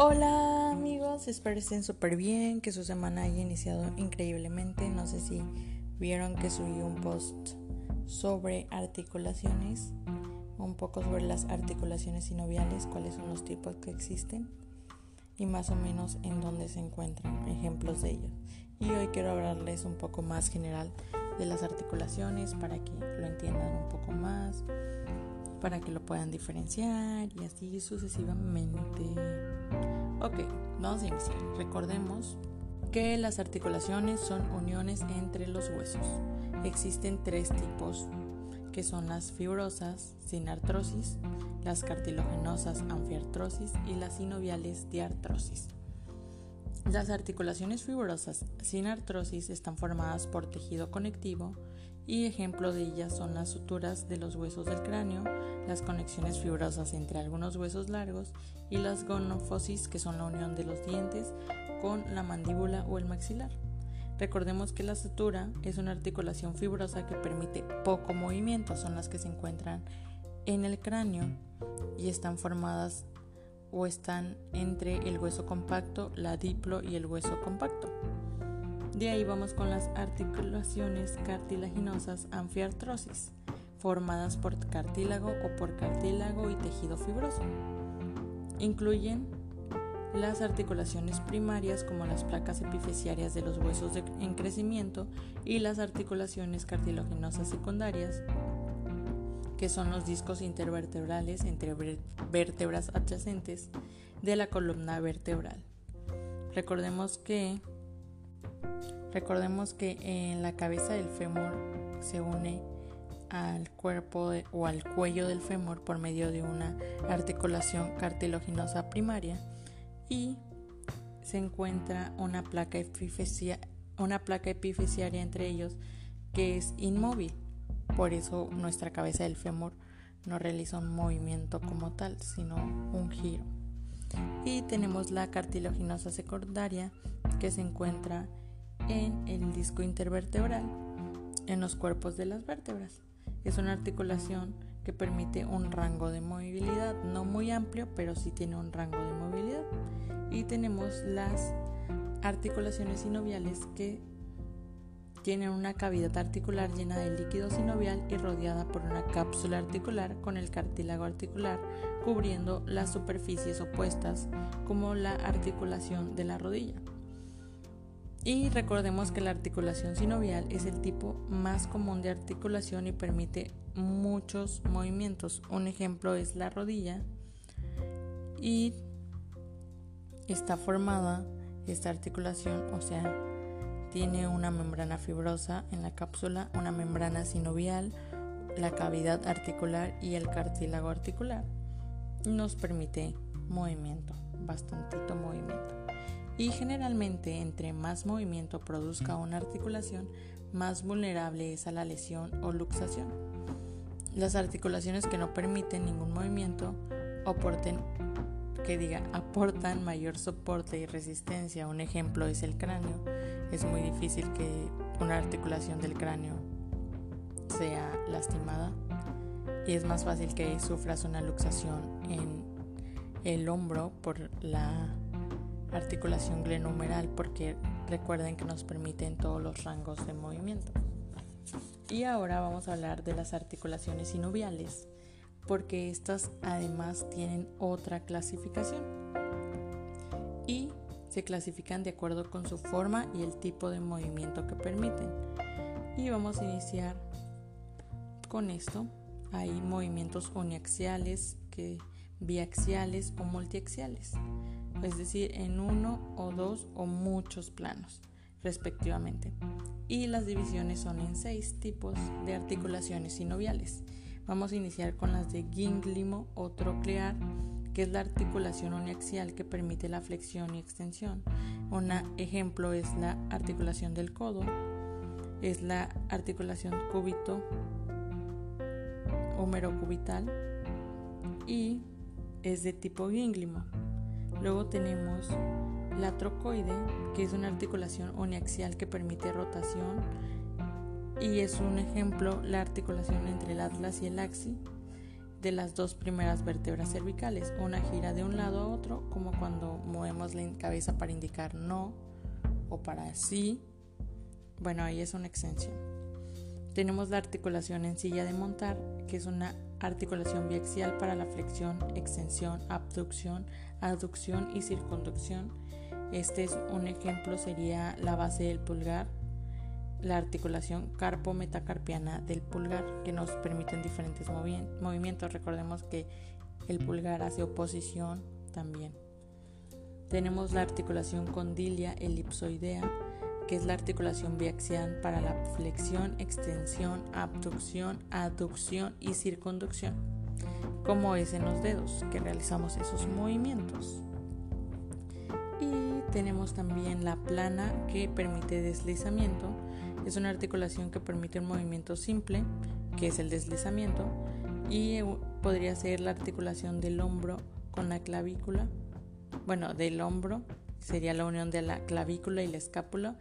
Hola amigos, espero estén súper bien, que su semana haya iniciado increíblemente. No sé si vieron que subí un post sobre articulaciones, un poco sobre las articulaciones sinoviales, cuáles son los tipos que existen y más o menos en dónde se encuentran ejemplos de ellos. Y hoy quiero hablarles un poco más general de las articulaciones para que lo entiendan un poco más para que lo puedan diferenciar y así sucesivamente. Ok, vamos a iniciar. Recordemos que las articulaciones son uniones entre los huesos. Existen tres tipos que son las fibrosas sin artrosis, las cartilaginosas anfiartrosis y las sinoviales diartrosis. Las articulaciones fibrosas sin artrosis están formadas por tejido conectivo y ejemplo de ellas son las suturas de los huesos del cráneo, las conexiones fibrosas entre algunos huesos largos y las gonofosis que son la unión de los dientes con la mandíbula o el maxilar. Recordemos que la sutura es una articulación fibrosa que permite poco movimiento, son las que se encuentran en el cráneo y están formadas o están entre el hueso compacto, la diplo y el hueso compacto. De ahí vamos con las articulaciones cartilaginosas anfiartrosis, formadas por cartílago o por cartílago y tejido fibroso. Incluyen las articulaciones primarias como las placas epifisiarias de los huesos en crecimiento y las articulaciones cartilaginosas secundarias, que son los discos intervertebrales entre vértebras adyacentes de la columna vertebral. Recordemos que Recordemos que en la cabeza del fémur se une al cuerpo o al cuello del fémur por medio de una articulación cartilaginosa primaria y se encuentra una placa, una placa epifisiaria entre ellos que es inmóvil. Por eso nuestra cabeza del fémur no realiza un movimiento como tal, sino un giro. Y tenemos la cartilaginosa secundaria que se encuentra en el disco intervertebral, en los cuerpos de las vértebras. Es una articulación que permite un rango de movilidad, no muy amplio, pero sí tiene un rango de movilidad. Y tenemos las articulaciones sinoviales que tienen una cavidad articular llena de líquido sinovial y rodeada por una cápsula articular con el cartílago articular cubriendo las superficies opuestas como la articulación de la rodilla. Y recordemos que la articulación sinovial es el tipo más común de articulación y permite muchos movimientos. Un ejemplo es la rodilla y está formada esta articulación, o sea, tiene una membrana fibrosa en la cápsula, una membrana sinovial, la cavidad articular y el cartílago articular. Nos permite movimiento, bastantito movimiento y generalmente entre más movimiento produzca una articulación, más vulnerable es a la lesión o luxación. Las articulaciones que no permiten ningún movimiento aporten, que diga, aportan mayor soporte y resistencia. Un ejemplo es el cráneo. Es muy difícil que una articulación del cráneo sea lastimada y es más fácil que sufras una luxación en el hombro por la articulación glenumeral porque recuerden que nos permiten todos los rangos de movimiento. Y ahora vamos a hablar de las articulaciones sinoviales porque estas además tienen otra clasificación y se clasifican de acuerdo con su forma y el tipo de movimiento que permiten. Y vamos a iniciar con esto. Hay movimientos uniaxiales, que biaxiales o multiaxiales es decir, en uno o dos o muchos planos, respectivamente. Y las divisiones son en seis tipos de articulaciones sinoviales. Vamos a iniciar con las de gínglimo o troclear, que es la articulación uniaxial que permite la flexión y extensión. Un ejemplo es la articulación del codo, es la articulación cúbito cubital y es de tipo gínglimo. Luego tenemos la trocoide, que es una articulación uniaxial que permite rotación y es un ejemplo la articulación entre el atlas y el axi. de las dos primeras vértebras cervicales. Una gira de un lado a otro, como cuando movemos la cabeza para indicar no o para sí. Bueno, ahí es una extensión. Tenemos la articulación en silla de montar, que es una articulación biaxial para la flexión, extensión, abducción, aducción y circunducción. Este es un ejemplo, sería la base del pulgar, la articulación carpo-metacarpiana del pulgar que nos permiten diferentes movimientos. Recordemos que el pulgar hace oposición también. Tenemos la articulación condilia elipsoidea, que es la articulación biaxial para la flexión, extensión, abducción, aducción y circunducción, como es en los dedos que realizamos esos movimientos. Y tenemos también la plana que permite deslizamiento es una articulación que permite un movimiento simple, que es el deslizamiento, y podría ser la articulación del hombro con la clavícula. Bueno, del hombro sería la unión de la clavícula y la escápula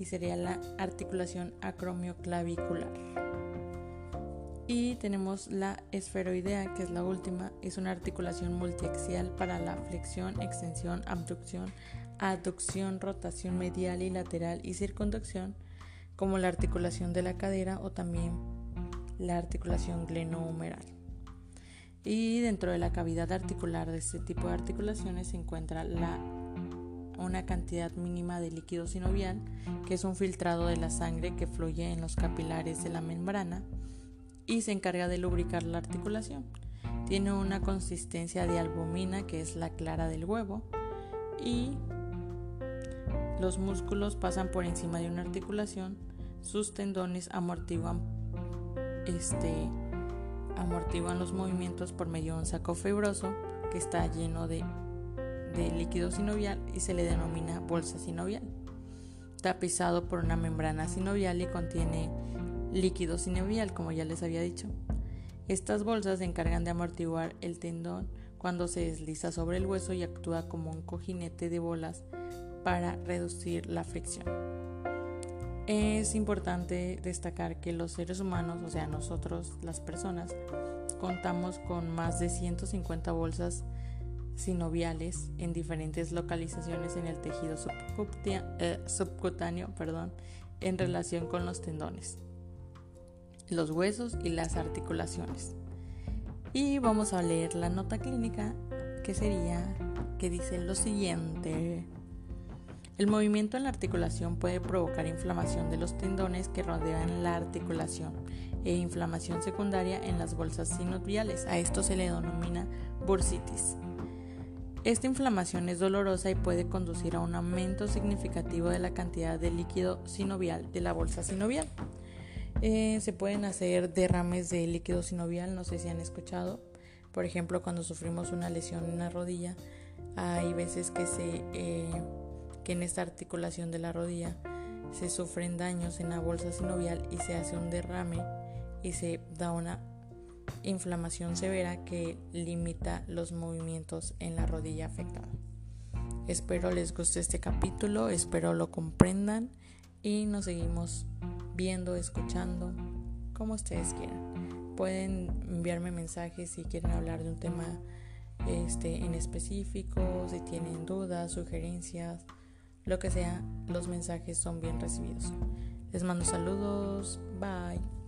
y sería la articulación acromioclavicular. Y tenemos la esferoidea, que es la última, es una articulación multiaxial para la flexión, extensión, abducción, aducción, rotación medial y lateral y circunducción como la articulación de la cadera o también la articulación glenohumeral. Y dentro de la cavidad articular de este tipo de articulaciones se encuentra la, una cantidad mínima de líquido sinovial, que es un filtrado de la sangre que fluye en los capilares de la membrana y se encarga de lubricar la articulación. Tiene una consistencia de albumina, que es la clara del huevo, y los músculos pasan por encima de una articulación sus tendones amortiguan, este, amortiguan los movimientos por medio de un saco fibroso que está lleno de, de líquido sinovial y se le denomina bolsa sinovial. Tapizado por una membrana sinovial y contiene líquido sinovial, como ya les había dicho. Estas bolsas se encargan de amortiguar el tendón cuando se desliza sobre el hueso y actúa como un cojinete de bolas para reducir la fricción. Es importante destacar que los seres humanos, o sea, nosotros, las personas, contamos con más de 150 bolsas sinoviales en diferentes localizaciones en el tejido eh, subcutáneo perdón, en relación con los tendones, los huesos y las articulaciones. Y vamos a leer la nota clínica que sería que dice lo siguiente. El movimiento en la articulación puede provocar inflamación de los tendones que rodean la articulación e inflamación secundaria en las bolsas sinoviales. A esto se le denomina bursitis. Esta inflamación es dolorosa y puede conducir a un aumento significativo de la cantidad de líquido sinovial de la bolsa sinovial. Eh, se pueden hacer derrames de líquido sinovial, no sé si han escuchado. Por ejemplo, cuando sufrimos una lesión en la rodilla, hay veces que eh, que en esta articulación de la rodilla se sufren daños en la bolsa sinovial y se hace un derrame y se da una inflamación severa que limita los movimientos en la rodilla afectada. Espero les guste este capítulo, espero lo comprendan y nos seguimos viendo, escuchando, como ustedes quieran. Pueden enviarme mensajes si quieren hablar de un tema este, en específico, si tienen dudas, sugerencias lo que sea, los mensajes son bien recibidos. Les mando saludos, bye.